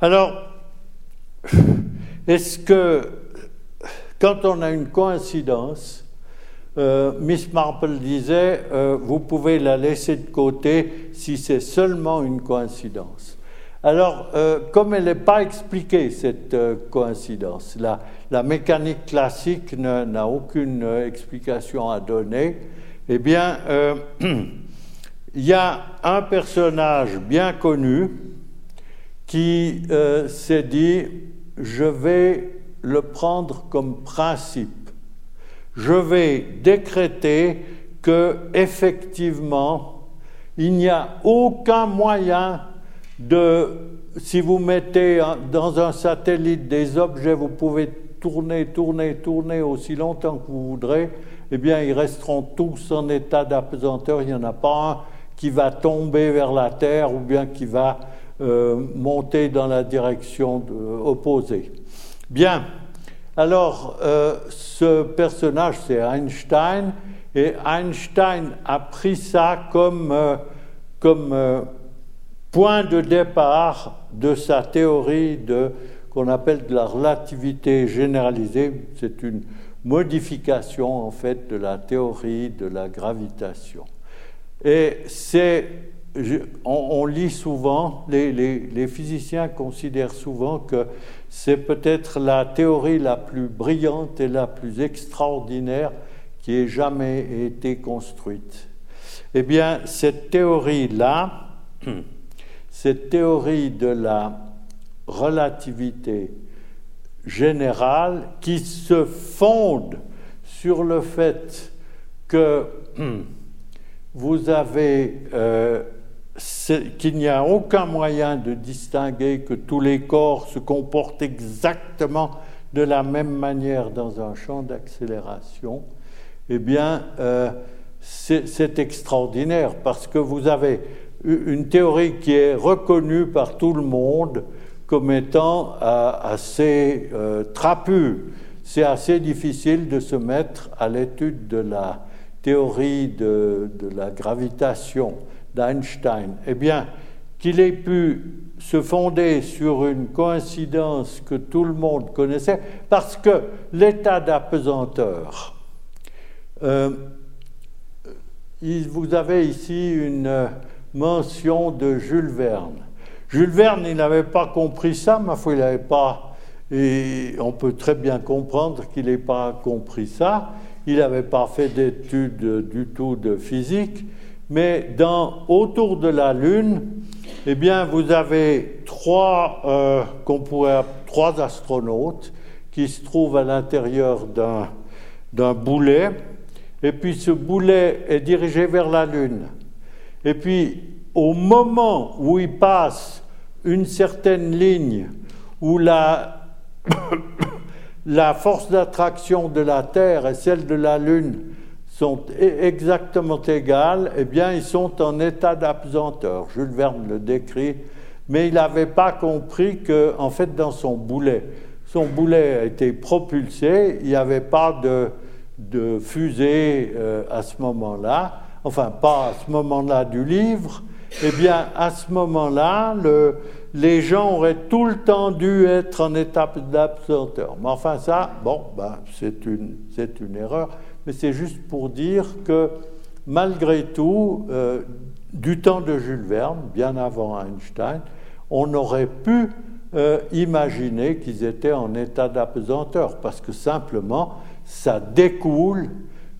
Alors, est-ce que quand on a une coïncidence, euh, Miss Marple disait, euh, vous pouvez la laisser de côté si c'est seulement une coïncidence. Alors, euh, comme elle n'est pas expliquée, cette coïncidence, la, la, mécanique classique n'a aucune explication à donner, eh bien, il y a un personnage bien connu qui s'est dit, je vais le prendre comme principe. Je vais décréter que effectivement, il n'y a aucun moyen de, si vous mettez dans un satellite des objets, vous pouvez tourner, tourner, tourner aussi longtemps que vous voudrez, eh bien, ils resteront tous en état d'apesanteur. Il n'y en a pas un qui va tomber vers la Terre ou bien qui va euh, monter dans la direction opposée. Bien, alors euh, ce personnage c'est Einstein, et Einstein a pris ça comme, euh, comme euh, point de départ de sa théorie de qu'on appelle de la relativité généralisée. C'est une modification en fait de la théorie de la gravitation. Et c'est on, lit souvent, les, physiciens considèrent souvent que c'est peut-être la théorie la plus brillante et la plus extraordinaire qui ait jamais été construite. Eh bien, cette théorie-là, cette théorie de la relativité générale qui se fonde sur le fait que vous avez euh, qu'il n'y a aucun moyen de distinguer que tous les corps se comportent exactement de la même manière dans un champ d'accélération, eh bien, euh, c'est extraordinaire parce que vous avez une théorie qui est reconnue par tout le monde comme étant euh, assez euh, trapue. C'est assez difficile de se mettre à l'étude de la théorie de la gravitation d'Einstein Eh bien, qu'il ait pu se fonder sur une coïncidence que tout le monde connaissait, parce que l'état d'apesanteur, euh, vous avez ici une mention de Jules Verne. Jules Verne, il n'avait pas compris ça, ma foi, il n'avait pas. Et on peut très bien comprendre qu'il n'ait pas compris ça. Il n'avait pas fait d'études du tout de physique mais dans, autour de la Lune, eh bien, vous avez trois, euh, pourrait, trois astronautes qui se trouvent à l'intérieur d'un boulet, et puis ce boulet est dirigé vers la Lune. Et puis, au moment où il passe une certaine ligne où la, la force d'attraction de la Terre et celle de la Lune sont e-, exactement égales, eh bien, ils sont en état d'apesanteur. Jules Verne le décrit, mais il n'avait pas compris que, en fait, dans son boulet, son boulet a été propulsé, il n'y avait pas de, de fusée euh, à ce moment-là, enfin, pas à ce moment-là du livre, eh bien, à ce moment-là, les gens auraient tout le temps dû être en état d'apesanteur. Mais enfin, ça, bon, ben, c'est une, une erreur mais c'est juste pour dire que malgré tout, euh, du temps de Jules Verne, bien avant Einstein, on aurait pu euh, imaginer qu'ils étaient en état d'apesanteur, parce que simplement, ça découle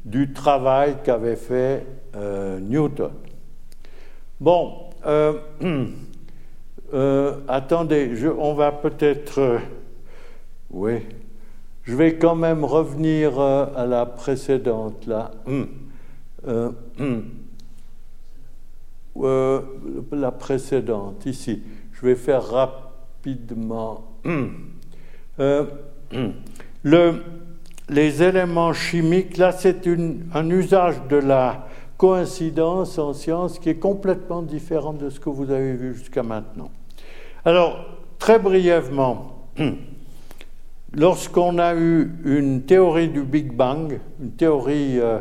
du travail qu'avait fait euh, Newton. Bon, attendez, on va peut-être... oui. Je vais quand même revenir euh, à la précédente, là. Hum. Euh, hum. Euh, la précédente, ici. Je vais faire rapidement. Euh, les éléments chimiques, là c'est un usage de la coïncidence en science qui est complètement différent de ce que vous avez vu jusqu'à maintenant. Alors, très brièvement, lorsqu'on a eu une théorie du Big Bang, une théorie, euh,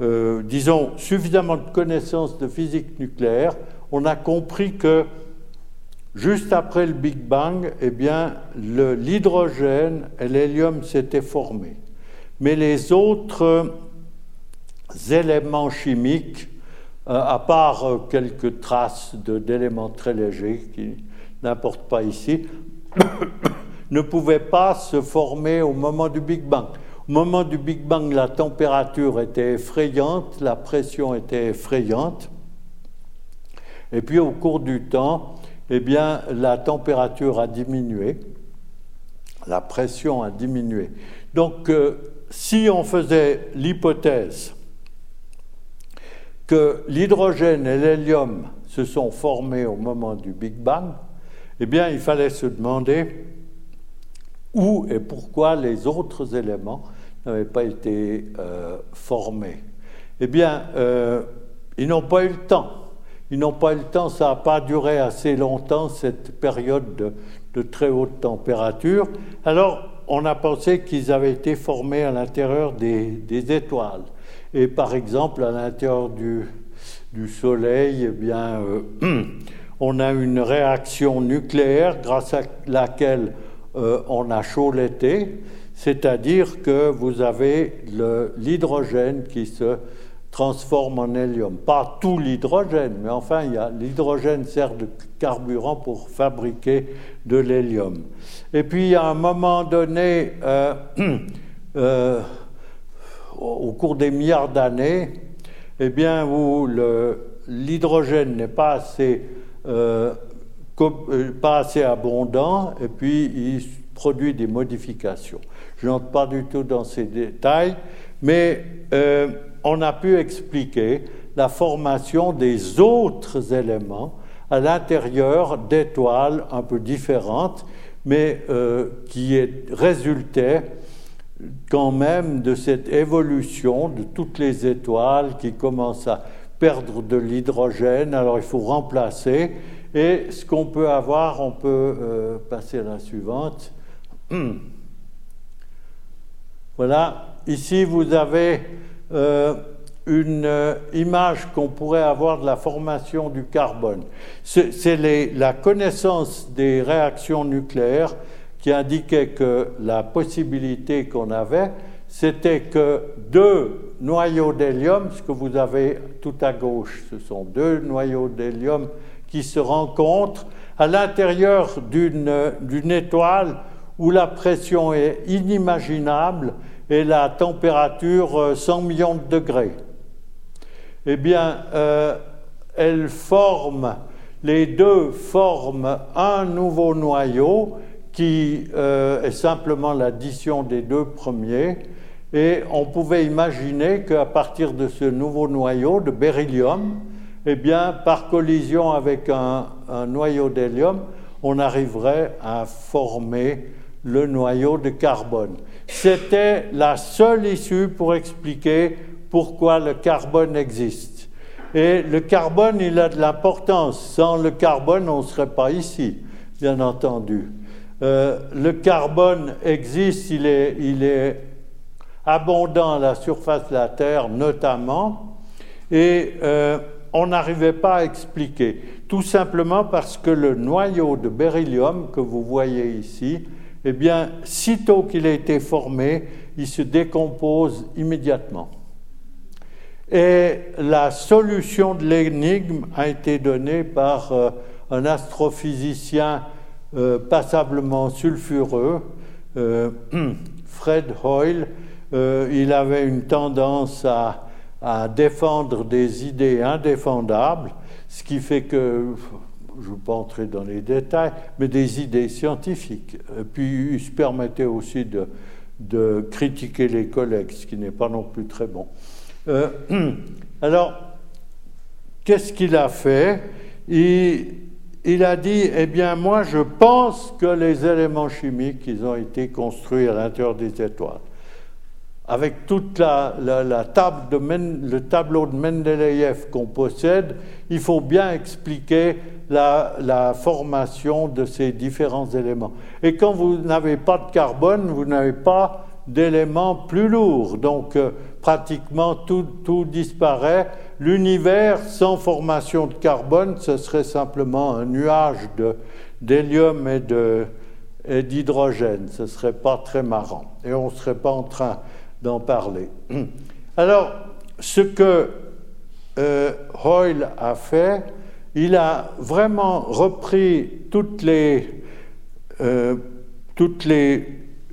euh, disons, suffisamment de connaissances de physique nucléaire, on a compris que juste après le Big Bang, eh bien, l'hydrogène et l'hélium s'étaient formés. Mais les autres éléments chimiques, euh, à part quelques traces d'éléments très légers qui n'importent pas ici, ne pouvaient pas se former au moment du Big Bang. Au moment du Big Bang, la température était effrayante, la pression était effrayante. Et puis au cours du temps, eh bien, la température a diminué, la pression a diminué. Donc, euh, si on faisait l'hypothèse que l'hydrogène et l'hélium se sont formés au moment du Big Bang, eh bien, il fallait se demander où et pourquoi les autres éléments n'avaient pas été euh, formés. Eh bien, euh, ils n'ont pas eu le temps. Ils n'ont pas eu le temps, ça n'a pas duré assez longtemps, cette période de, très haute température. Alors, on a pensé qu'ils avaient été formés à l'intérieur des, étoiles. Et par exemple, à l'intérieur du, Soleil, eh bien, euh, on a une réaction nucléaire grâce à laquelle euh, on a chaud l'été, c'est-à-dire que vous avez l'hydrogène qui se transforme en hélium. Pas tout l'hydrogène, mais enfin, l'hydrogène sert de carburant pour fabriquer de l'hélium. Et puis, à un moment donné, euh, euh, au cours des milliards d'années, eh bien, où l'hydrogène n'est pas assez pas assez abondant, et puis il produit des modifications. Je n'entre pas du tout dans ces détails, mais euh, on a pu expliquer la formation des autres éléments à l'intérieur d'étoiles un peu différentes, mais qui résultaient quand même de cette évolution de toutes les étoiles qui commencent à perdre de l'hydrogène, alors il faut remplacer. Et ce qu'on peut avoir, on peut euh, passer à la suivante. Voilà, ici vous avez euh, une euh, image qu'on pourrait avoir de la formation du carbone. C'est la connaissance des réactions nucléaires qui indiquait que la possibilité qu'on avait, c'était que deux noyaux d'hélium, ce que vous avez tout à gauche, ce sont deux noyaux d'hélium qui se rencontrent à l'intérieur d'une étoile où la pression est inimaginable et la température 100 euh, millions de degrés. Eh bien, euh, elles forment, les deux forment un nouveau noyau qui euh, est simplement l'addition des deux premiers et on pouvait imaginer qu'à partir de ce nouveau noyau de beryllium, eh bien, par collision avec un, noyau d'hélium, on arriverait à former le noyau de carbone. C'était la seule issue pour expliquer pourquoi le carbone existe. Et le carbone, il a de l'importance. Sans le carbone, on ne serait pas ici, bien entendu. Euh, le carbone existe, il est, abondant à la surface de la Terre notamment, et euh, on n'arrivait pas à expliquer, tout simplement parce que le noyau de beryllium que vous voyez ici, eh bien, sitôt qu'il a été formé, il se décompose immédiatement. Et la solution de l'énigme a été donnée par euh, un astrophysicien euh, passablement sulfureux, Fred Hoyle, euh, il avait une tendance à, défendre des idées indéfendables, ce qui fait que, je ne vais pas entrer dans les détails, mais des idées scientifiques. Puis il se permettait aussi de, critiquer les collègues, ce qui n'est pas non plus très bon. Euh, alors, qu'est-ce qu'il a fait? Il, il a dit, eh bien moi je pense que les éléments chimiques, ils ont été construits à l'intérieur des étoiles. Avec toute la, table le tableau de Mendeleïev qu'on possède, il faut bien expliquer la, formation de ces différents éléments. Et quand vous n'avez pas de carbone, vous n'avez pas d'éléments plus lourds. Donc euh, pratiquement tout disparaît. L'univers sans formation de carbone, ce serait simplement un nuage d'hélium et d'hydrogène. ce ne serait pas très marrant. Et on ne serait pas en train d'en parler. Alors, ce que euh, Hoyle a fait, il a vraiment repris toutes les, euh, toutes les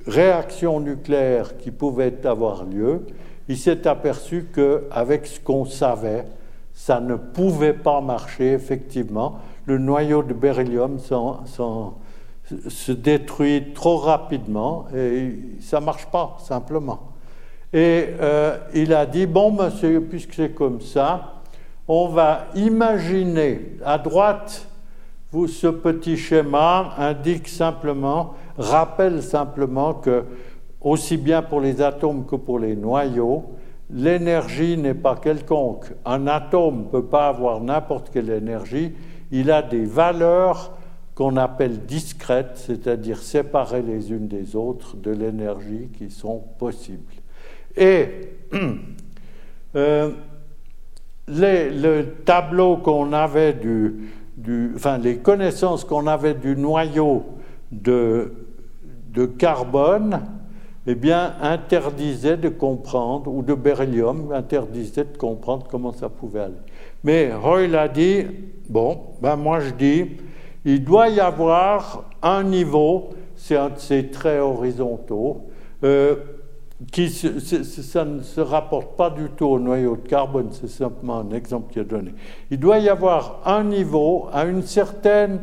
réactions nucléaires qui pouvaient avoir lieu il s'est aperçu qu'avec ce qu'on savait, ça ne pouvait pas marcher, effectivement. Le noyau de beryllium se détruit trop rapidement et ça ne marche pas, simplement. Et euh, il a dit, bon, monsieur, puisque c'est comme ça, on va imaginer, à droite, vous, ce petit schéma indique simplement, rappelle simplement que aussi bien pour les atomes que pour les noyaux, l'énergie n'est pas quelconque. Un atome ne peut pas avoir n'importe quelle énergie, il a des valeurs qu'on appelle discrètes, c'est-à-dire séparées les unes des autres de l'énergie qui sont possibles. Et euh, le tableau qu'on avait du, enfin les connaissances qu'on avait du noyau de, de carbone, eh bien, interdisait de comprendre, ou de beryllium, interdisait de comprendre comment ça pouvait aller. Mais Hoyle a dit, bon, ben moi je dis, il doit y avoir un niveau, c'est un de ces traits horizontaux, euh, qui ça ne se rapporte pas du tout au noyau de carbone, c'est simplement un exemple qui est donné. Il doit y avoir un niveau à une certaine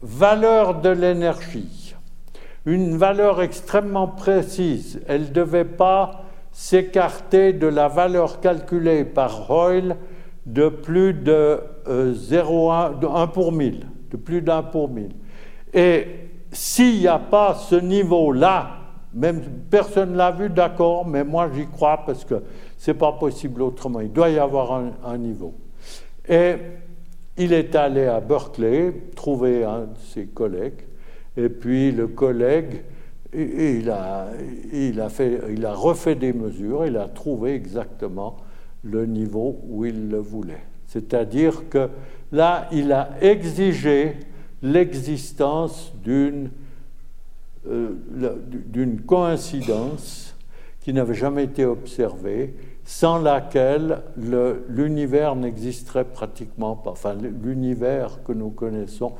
valeur de l'énergie une valeur extrêmement précise. Elle ne devait pas s'écarter de la valeur calculée par Hoyle de plus de 0,1 euh, 1 pour 1000, de plus d'un pour 1000. Et s'il n'y a pas ce niveau-là, même personne ne l'a vu, d'accord, mais moi j'y crois parce que c'est pas possible autrement. Il doit y avoir un, niveau. Et il est allé à Berkeley trouver un de ses collègues et puis le collègue, il a, il, a fait, il a refait des mesures, il a trouvé exactement le niveau où il le voulait. C'est-à-dire que là, il a exigé l'existence d'une d'une coïncidence qui n'avait jamais été observée, sans laquelle l'univers n'existerait pratiquement pas. Enfin, l'univers que nous connaissons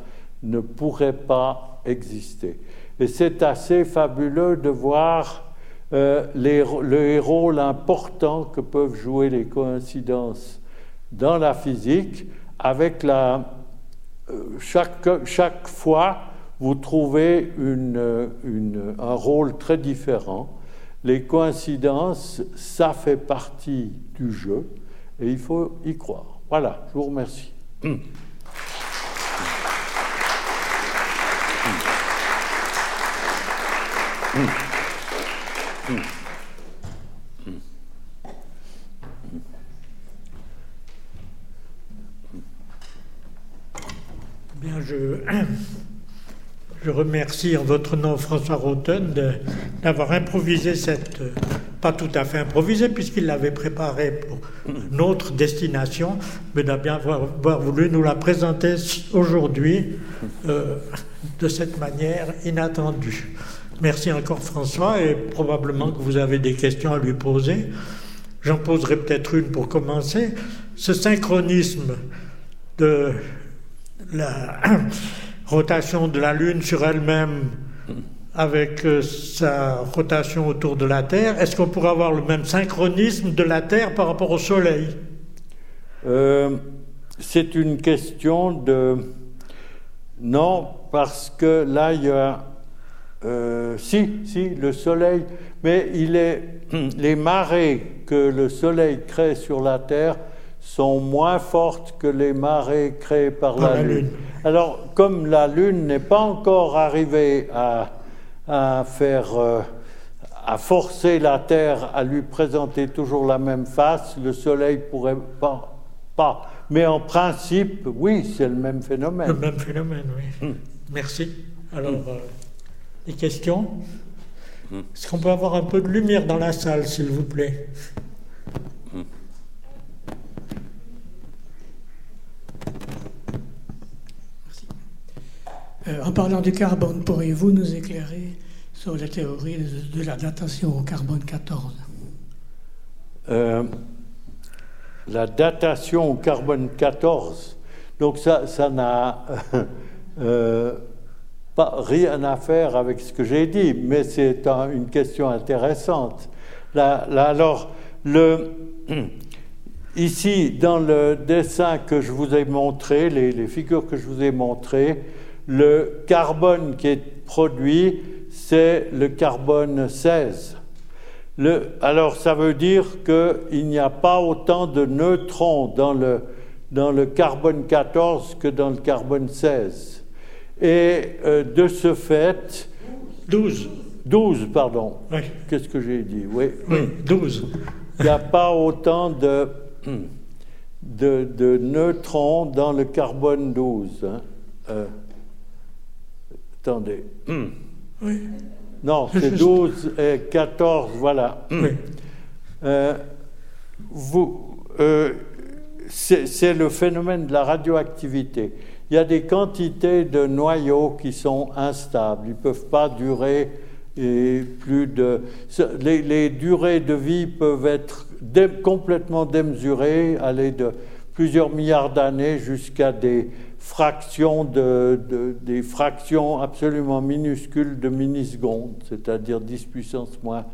ne pourrait pas exister. Et c'est assez fabuleux de voir euh, les, le rôle important que peuvent jouer les coïncidences dans la physique avec la... Euh, chaque, chaque fois, vous trouvez un rôle très différent. Les coïncidences, ça fait partie du jeu et il faut y croire. Voilà, je vous remercie. Bien, je, je remercie en votre nom François Roten d'avoir improvisé cette, pas tout à fait improvisé puisqu'il l'avait préparé pour une autre destination, mais d'avoir voulu nous la présenter aujourd'hui euh, de cette manière inattendue. Merci encore François et probablement que vous avez des questions à lui poser. J'en poserai peut-être une pour commencer. Ce synchronisme de la rotation de la Lune sur elle-même avec euh, sa rotation autour de la Terre, est-ce qu'on pourrait avoir le même synchronisme de la Terre par rapport au Soleil? Euh, C'est une question de... Non, parce que là, il y a euh, si, si, le soleil, mais il est, les marées que le soleil crée sur la Terre sont moins fortes que les marées créées par, la, Lune. Alors, comme la Lune n'est pas encore arrivée à, faire, euh, à forcer la Terre à lui présenter toujours la même face, le Soleil pourrait pas. pas. Mais en principe, oui, c'est le même phénomène. Le même phénomène, oui. Hmm. Merci. Alors, euh, des questions? Hmm. Est-ce qu'on peut avoir un peu de lumière dans la salle, s'il vous plaît? Euh, en parlant du carbone, pourriez-vous nous éclairer sur la théorie de, la datation au carbone 14 euh, La datation au carbone 14, donc ça, n'a euh, rien à faire avec ce que j'ai dit, mais c'est une question intéressante. Alors, ici, dans le dessin que je vous ai montré, les figures que je vous ai montrées, le carbone qui est produit, c'est le carbone 16. alors ça veut dire qu'il n'y a pas autant de neutrons dans le, dans le carbone 14 que dans le carbone 16. Et euh, de ce fait... 12. 12, pardon. Qu'est-ce que j'ai dit? Oui, oui 12. Il n'y a pas autant de, de, neutrons dans le carbone 12. Attendez. Hmm. Oui. Non, c'est 12 et 14, voilà. Oui. Euh, euh, c'est le phénomène de la radioactivité. Il y a des quantités de noyaux qui sont instables. Ils ne peuvent pas durer et plus de. Les, durées de vie peuvent être complètement démesurées, aller de plusieurs milliards d'années jusqu'à des fractions de, des fractions absolument minuscules de millisecondes, c'est-à-dire 10 puissance moins,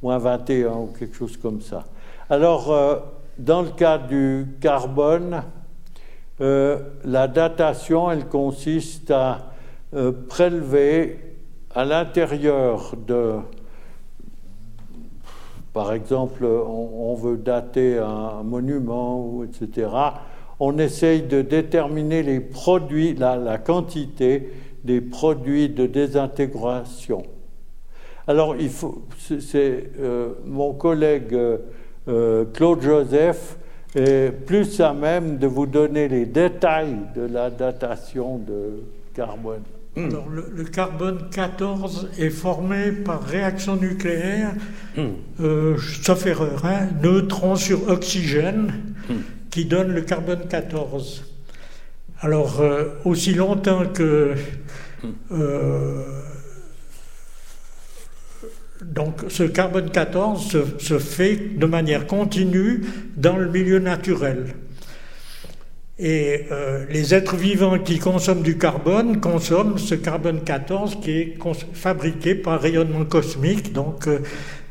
moins 21 ou quelque chose comme ça. Alors, euh, dans le cas du carbone, euh, la datation, elle consiste à euh, prélever à l'intérieur de, par exemple, on, veut dater un monument, etc on essaye de déterminer les produits, la, quantité des produits de désintégration. Alors, il faut, c'est euh, mon collègue euh, Claude Joseph est plus à même de vous donner les détails de la datation de carbone. Hmm. Alors, le, carbone 14 est formé par réaction nucléaire, hmm. euh, sauf erreur, hein, neutrons sur oxygène. Hmm qui donne le carbone 14. Alors, euh, aussi longtemps que euh, donc ce carbone 14 se, fait de manière continue dans le milieu naturel. Et euh, les êtres vivants qui consomment du carbone consomment ce carbone 14 qui est fabriqué par rayonnement cosmique, donc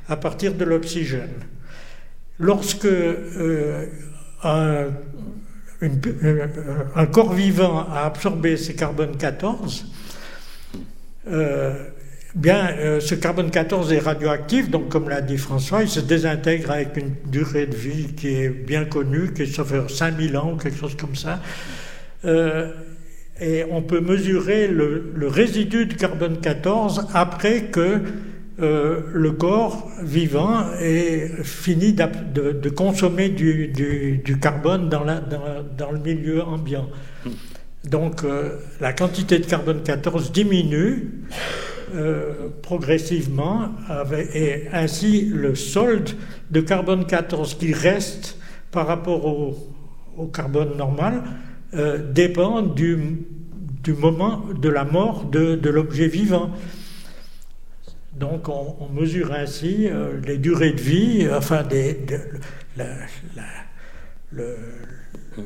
à partir de l'oxygène. Lorsque un, un, corps vivant a absorbé ces carbone 14, euh, bien, euh, ce carbone 14 est radioactif, donc comme l'a dit François, il se désintègre avec une durée de vie qui est bien connue, qui est fait 5000 ans, quelque chose comme ça. Euh, et on peut mesurer le, le, résidu de carbone 14 après que euh, le corps vivant est fini de, consommer du, carbone dans, le milieu ambiant. Donc euh, la quantité de carbone 14 diminue euh, progressivement et ainsi le solde de carbone 14 qui reste par rapport au, carbone normal dépend du, moment de la mort de l'objet vivant. Donc on, mesure ainsi euh, les durées de vie, enfin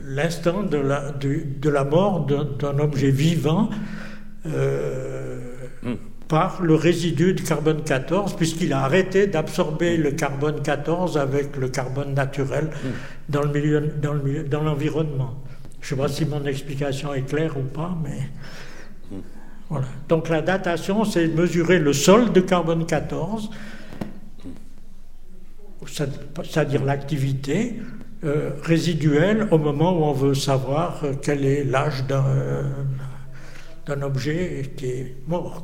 l'instant de la, de, la mort d'un objet vivant euh, hmm. par le résidu de carbone 14, puisqu'il a arrêté d'absorber le carbone 14 avec le carbone naturel hmm. dans le milieu, dans l'environnement. Je ne sais pas si mon explication est claire ou pas, mais. Donc la datation, c'est mesurer le sol de carbone 14, c'est-à-dire l'activité, résiduelle au moment où on veut savoir quel est l'âge d'un objet qui est mort.